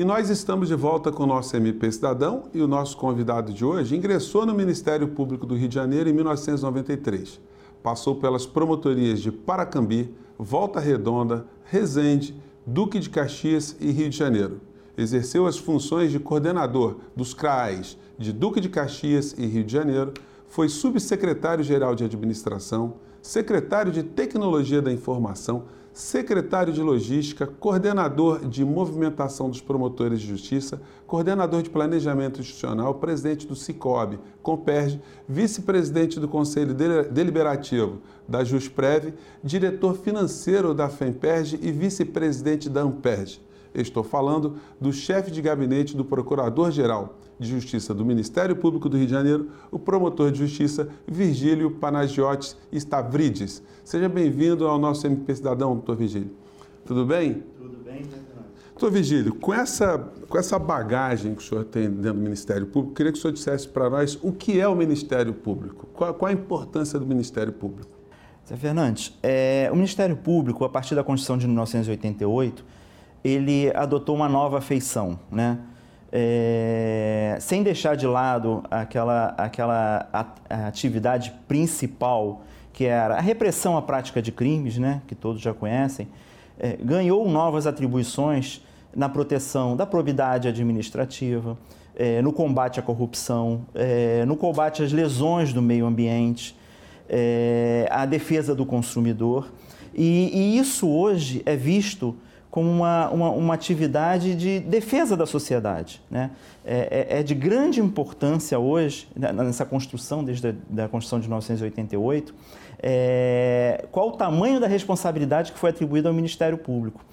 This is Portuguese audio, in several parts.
E nós estamos de volta com o nosso MP Cidadão e o nosso convidado de hoje ingressou no Ministério Público do Rio de Janeiro em 1993. Passou pelas promotorias de Paracambi, Volta Redonda, Resende, Duque de Caxias e Rio de Janeiro. Exerceu as funções de coordenador dos CRAs de Duque de Caxias e Rio de Janeiro, foi subsecretário-geral de Administração, secretário de Tecnologia da Informação, secretário de Logística, coordenador de Movimentação dos Promotores de Justiça, coordenador de Planejamento Institucional, presidente do Cicobi, Comperge, vice-presidente do Conselho Deliberativo da Jusprev, diretor financeiro da FEMPERGE e vice-presidente da AMPERGE. Estou falando do chefe de gabinete do Procurador-Geral de Justiça do Ministério Público do Rio de Janeiro, o promotor de justiça Virgílio Panagiotis Stavrides. Seja bem-vindo ao nosso MP Cidadão, doutor Virgílio. Tudo bem? Tudo bem, Doutor Virgílio, com essa, com essa bagagem que o senhor tem dentro do Ministério Público, queria que o senhor dissesse para nós o que é o Ministério Público, qual, qual a importância do Ministério Público. Zé Fernandes, é, o Ministério Público, a partir da Constituição de 1988, ele adotou uma nova feição, né? É, sem deixar de lado aquela, aquela atividade principal que era a repressão à prática de crimes, né, que todos já conhecem, é, ganhou novas atribuições na proteção da probidade administrativa, é, no combate à corrupção, é, no combate às lesões do meio ambiente, é, a defesa do consumidor. E, e isso hoje é visto como uma, uma, uma, atividade de defesa da sociedade. Né? É, é, é de grande importância hoje, né, nessa construção, desde a da Constituição de 1988, é, qual o tamanho da responsabilidade que foi atribuída ao Ministério Público.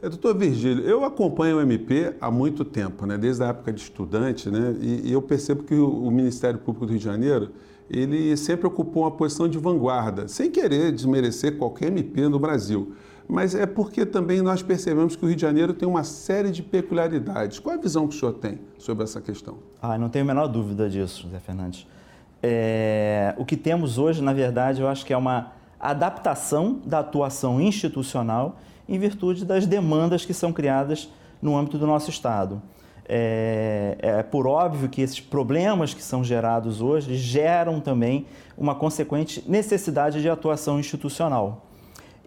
É, doutor Virgílio, eu acompanho o MP há muito tempo, né, desde a época de estudante, né, e, e eu percebo que o, o Ministério Público do Rio de Janeiro ele sempre ocupou uma posição de vanguarda, sem querer desmerecer qualquer MP no Brasil mas é porque também nós percebemos que o Rio de Janeiro tem uma série de peculiaridades. Qual a visão que o senhor tem sobre essa questão? Ah, não tenho a menor dúvida disso, José Fernandes. É, o que temos hoje, na verdade, eu acho que é uma adaptação da atuação institucional em virtude das demandas que são criadas no âmbito do nosso Estado. É, é, por óbvio que esses problemas que são gerados hoje geram também uma consequente necessidade de atuação institucional.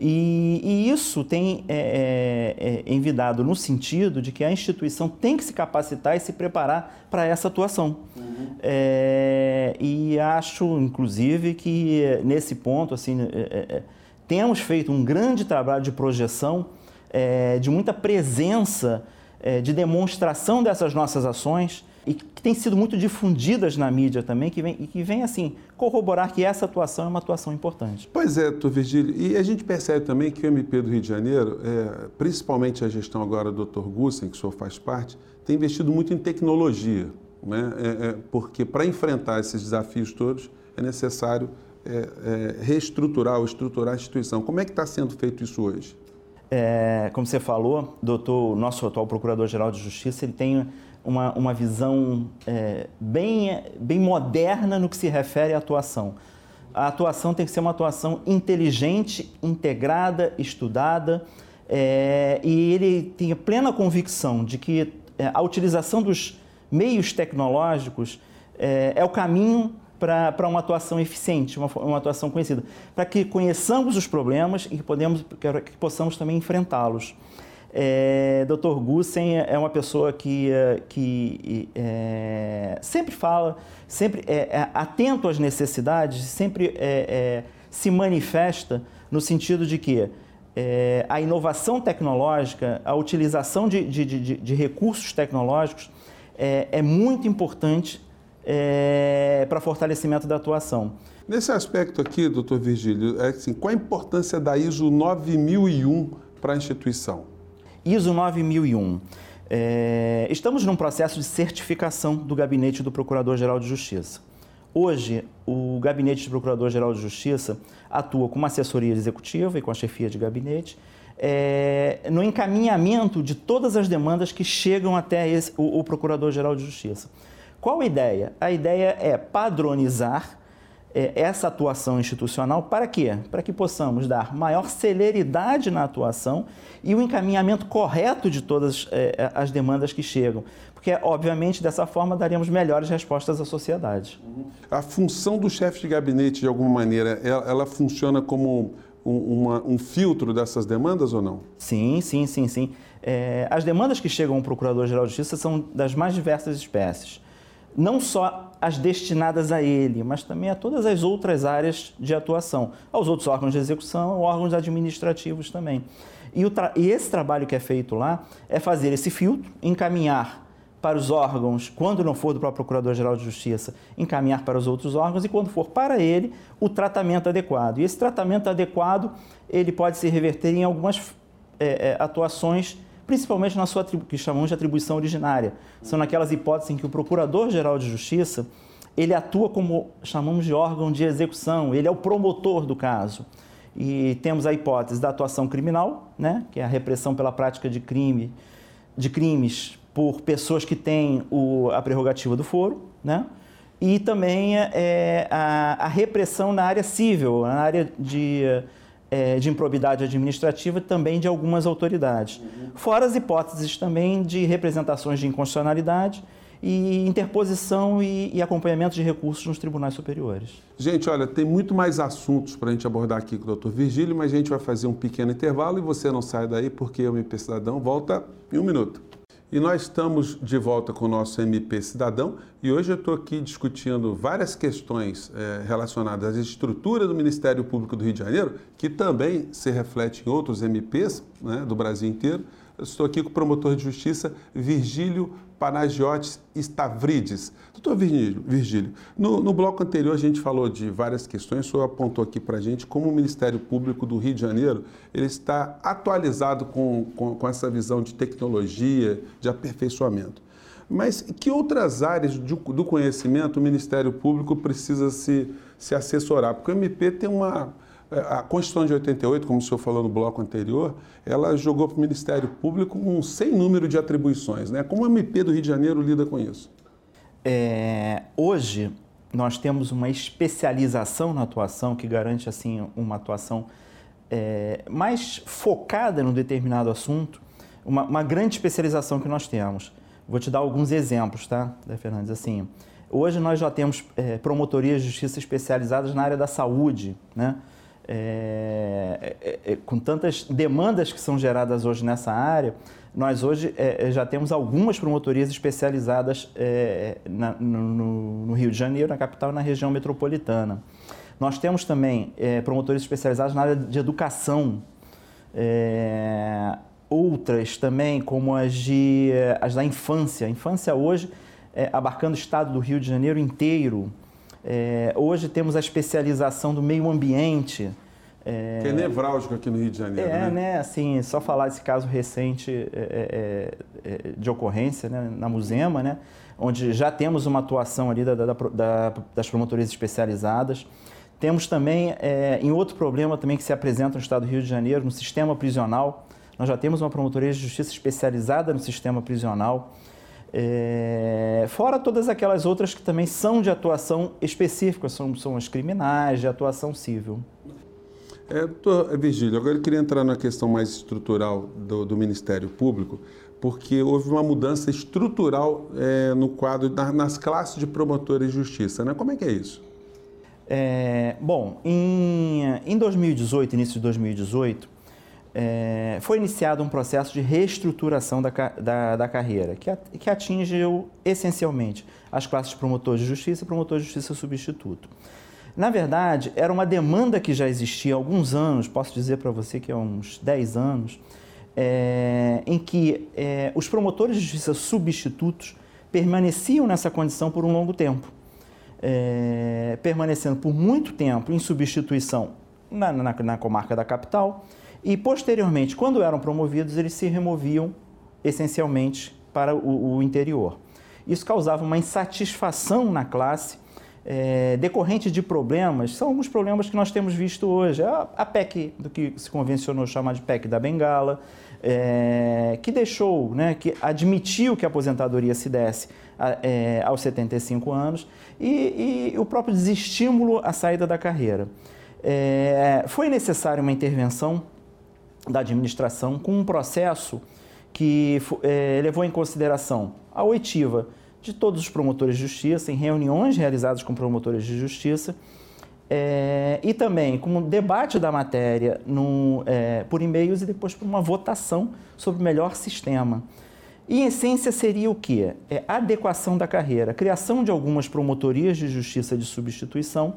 E, e isso tem é, é, é, envidado no sentido de que a instituição tem que se capacitar e se preparar para essa atuação. Uhum. É, e acho, inclusive, que nesse ponto, assim, é, é, temos feito um grande trabalho de projeção, de muita presença, de demonstração dessas nossas ações e que têm sido muito difundidas na mídia também, que vem, e que vem assim corroborar que essa atuação é uma atuação importante. Pois é, doutor Virgílio, e a gente percebe também que o MP do Rio de Janeiro, é, principalmente a gestão agora do Dr. Gussen, que o senhor faz parte, tem investido muito em tecnologia, né? É, é, porque para enfrentar esses desafios todos é necessário é, é, reestruturar ou estruturar a instituição. Como é que está sendo feito isso hoje? É, como você falou, doutor, nosso atual Procurador-Geral de Justiça, ele tem uma, uma visão é, bem, bem moderna no que se refere à atuação. A atuação tem que ser uma atuação inteligente, integrada, estudada, é, e ele tem a plena convicção de que é, a utilização dos meios tecnológicos é, é o caminho para uma atuação eficiente, uma, uma atuação conhecida, para que conheçamos os problemas e que, podemos, que possamos também enfrentá-los. É, Dr. Gussen é uma pessoa que, é, que é, sempre fala, sempre é, é atento às necessidades, sempre é, é, se manifesta no sentido de que a inovação tecnológica, a utilização de, de, de, de recursos tecnológicos é, muito importante para fortalecimento da atuação. Nesse aspecto aqui, doutor Virgílio, assim, qual a importância da ISO 9001 para a instituição? ISO 9001. É, estamos num processo de certificação do Gabinete do Procurador-Geral de Justiça. Hoje, o Gabinete do Procurador-Geral de Justiça atua com uma assessoria executiva e com a chefia de gabinete é, no encaminhamento de todas as demandas que chegam até esse, o, o Procurador-Geral de Justiça. Qual a ideia? A ideia é padronizar essa atuação institucional para quê? Para que possamos dar maior celeridade na atuação e o encaminhamento correto de todas é, as demandas que chegam. Porque, obviamente, dessa forma daremos melhores respostas à sociedade. A função do chefe de gabinete, de alguma maneira, ela, ela funciona como um, uma, um, filtro dessas demandas ou não? Sim, sim, sim, sim. É, as demandas que chegam ao Procurador-Geral de Justiça são das mais diversas espécies não só as destinadas a ele, mas também a todas as outras áreas de atuação, aos outros órgãos de execução, órgãos administrativos também. E, e esse trabalho que é feito lá é fazer esse filtro, encaminhar para os órgãos, quando não for do próprio Procurador-Geral de Justiça, encaminhar para os outros órgãos e quando for para ele, o tratamento adequado. E esse tratamento adequado, ele pode se reverter em algumas é, é, atuações principalmente na sua que chamamos de atribuição originária. São naquelas hipóteses em que o Procurador-Geral de Justiça ele atua como chamamos de órgão de execução, ele é o promotor do caso. E temos a hipótese da atuação criminal, né, que é a repressão pela prática de crime, de crimes por pessoas que têm o, a prerrogativa do foro, né? E também é, a, a repressão na área civil, na área de é, de improbidade administrativa também de algumas autoridades. Uhum. Fora as hipóteses também de representações de inconstitucionalidade e interposição e, e, acompanhamento de recursos nos tribunais superiores. Gente, olha, tem muito mais assuntos para a gente abordar aqui com o doutor Virgílio, mas a gente vai fazer um pequeno intervalo e você não sai daí porque o MP Cidadão volta em um minuto. E nós estamos de volta com o nosso MP Cidadão e hoje eu estou aqui discutindo várias questões é, relacionadas à estrutura do Ministério Público do Rio de Janeiro, que também se reflete em outros MPs né, do Brasil inteiro. Estou aqui com o promotor de justiça Virgílio Panagiotis Stavrides. Doutor Virgílio, Virgílio no, no, bloco anterior a gente falou de várias questões, o senhor apontou aqui para a gente como o Ministério Público do Rio de Janeiro ele está atualizado com, com, com essa visão de tecnologia, de aperfeiçoamento. Mas que outras áreas do, do conhecimento o Ministério Público precisa se, se assessorar? Porque o MP tem uma a Constituição de 88, como o senhor falou no bloco anterior, ela jogou para o Ministério Público um sem número de atribuições. Né? Como o MP do Rio de Janeiro lida com isso? É, hoje, nós temos uma especialização na atuação que garante assim uma atuação é, mais focada num determinado assunto, uma, uma, grande especialização que nós temos. Vou te dar alguns exemplos, tá, Fernandes? Assim, hoje nós já temos é, promotorias de justiça especializadas na área da saúde, né? É, é, é, com tantas demandas que são geradas hoje nessa área, nós hoje é, é já temos algumas promotorias especializadas é, na, no, no, Rio de Janeiro, na capital e na região metropolitana. Nós temos também promotorias especializadas na área de educação, outras também, como as, de, as da infância. A infância hoje, abarcando o estado do Rio de Janeiro inteiro, é, hoje temos a especialização do meio ambiente. É, que é nevrálgico aqui no Rio de Janeiro. É, né? né assim, só falar desse caso recente é, é, é, de ocorrência né, na Musema, né, onde já temos uma atuação ali da, da, da, das promotorias especializadas. Temos também, é, em outro problema também que se apresenta no estado do Rio de Janeiro, no sistema prisional, nós já temos uma promotoria de justiça especializada no sistema prisional. É, fora todas aquelas outras que também são de atuação específica, são, são as criminais, de atuação civil. É, doutor Virgílio, agora eu queria entrar na questão mais estrutural do, do Ministério Público, porque houve uma mudança estrutural é, no quadro, na, nas classes de promotores de justiça. Né? Como é que é isso? É, bom, em, em 2018, início de 2018, é, foi iniciado um processo de reestruturação da, da, da carreira, que, que atingiu essencialmente as classes promotor de justiça e promotor de justiça substituto. Na verdade, era uma demanda que já existia há alguns anos, posso dizer para você que há uns 10 anos, é, em que é, os promotores de justiça substitutos permaneciam nessa condição por um longo tempo, é, permanecendo por muito tempo em substituição na, na, na comarca da capital e, posteriormente, quando eram promovidos, eles se removiam essencialmente para o, o interior. Isso causava uma insatisfação na classe é, decorrente de problemas, são alguns problemas que nós temos visto hoje. A, a PEC, do que se convencionou chamar de PEC da Bengala, é, que deixou, né, que admitiu que a aposentadoria se desse é, aos 75 anos e, e, o próprio desestímulo à saída da carreira. É, foi necessária uma intervenção da administração com um processo que é, levou em consideração a oitiva de todos os promotores de justiça, em reuniões realizadas com promotores de justiça, é, e também com o debate da matéria no, é, por e-mails e depois por uma votação sobre o melhor sistema. E, em essência, seria o quê? É adequação da carreira, criação de algumas promotorias de justiça de substituição,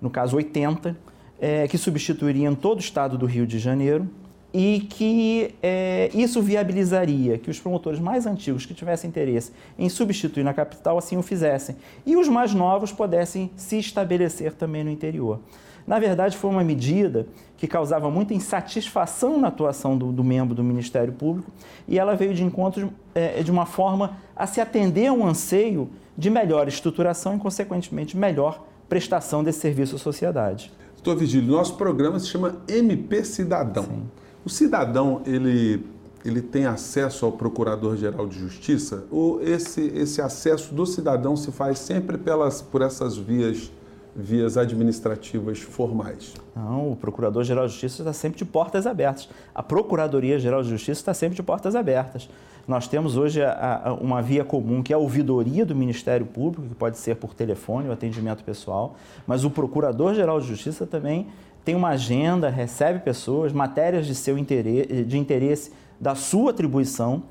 no caso 80, é, que substituiriam todo o estado do Rio de Janeiro, e que é, isso viabilizaria que os promotores mais antigos que tivessem interesse em substituir na capital assim o fizessem e os mais novos pudessem se estabelecer também no interior. Na verdade, foi uma medida que causava muita insatisfação na atuação do, do membro do Ministério Público e ela veio de encontro é, de uma forma a se atender a um anseio de melhor estruturação e, consequentemente, melhor prestação desse serviço à sociedade. Doutor Vigílio, nosso programa se chama MP Cidadão. Sim. O cidadão, ele, ele tem acesso ao Procurador-Geral de Justiça ou esse, esse acesso do cidadão se faz sempre pelas, por essas vias vias administrativas formais? Não, o Procurador-Geral de Justiça está sempre de portas abertas. A Procuradoria-Geral de Justiça está sempre de portas abertas. Nós temos hoje a, a, uma via comum, que é a ouvidoria do Ministério Público, que pode ser por telefone ou atendimento pessoal, mas o Procurador-Geral de Justiça também tem uma agenda, recebe pessoas, matérias de seu interesse, de interesse da sua atribuição.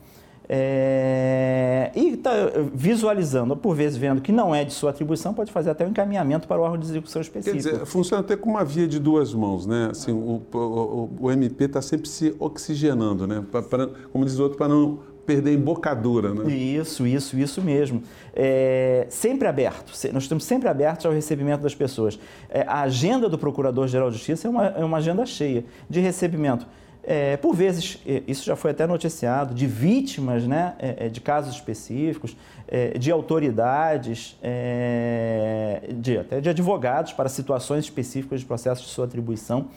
É, e está visualizando, por vezes vendo que não é de sua atribuição, pode fazer até um encaminhamento para o órgão de execução específico. Quer dizer, funciona até como uma via de duas mãos, né? Assim, o, o, o MP está sempre se oxigenando, né? Pra, pra, como diz o outro, para não perder embocadura, né? Isso, isso, isso mesmo. É, sempre aberto, nós estamos sempre abertos ao recebimento das pessoas. É, a agenda do Procurador-Geral de Justiça é uma, é uma agenda cheia de recebimento. É, por vezes, isso já foi até noticiado, de vítimas né, é, é, de casos específicos, é, de autoridades, de, até de advogados para situações específicas de processos de sua atribuição.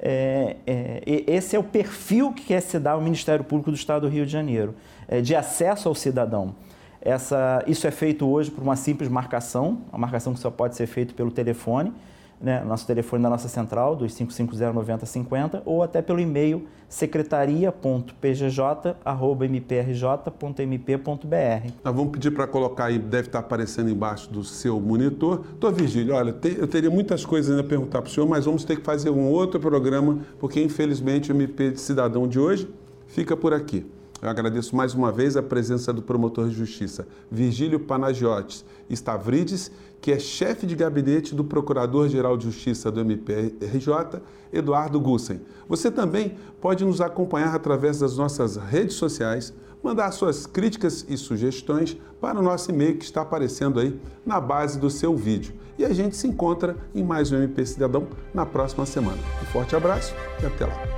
É, é, esse é o perfil que quer se dar ao Ministério Público do Estado do Rio de Janeiro, é, de acesso ao cidadão. Essa, isso é feito hoje por uma simples marcação, uma marcação que só pode ser feita pelo telefone, né, nosso telefone da nossa central, dos 550-9050, ou até pelo e-mail secretaria.pgj.mprj.mp.br. Nós vamos pedir para colocar aí, deve estar aparecendo embaixo do seu monitor. Doutor Virgílio, olha, eu teria muitas coisas ainda a perguntar para o senhor, mas vamos ter que fazer um outro programa, porque infelizmente o MP de Cidadão de hoje fica por aqui. Eu agradeço mais uma vez a presença do promotor de justiça Virgílio Panagiotis Stavrides, que é chefe de gabinete do Procurador-Geral de Justiça do MPRJ, Eduardo Gussen. Você também pode nos acompanhar através das nossas redes sociais, mandar suas críticas e sugestões para o nosso e-mail que está aparecendo aí na base do seu vídeo. E a gente se encontra em mais um MP Cidadão na próxima semana. Um forte abraço e até lá.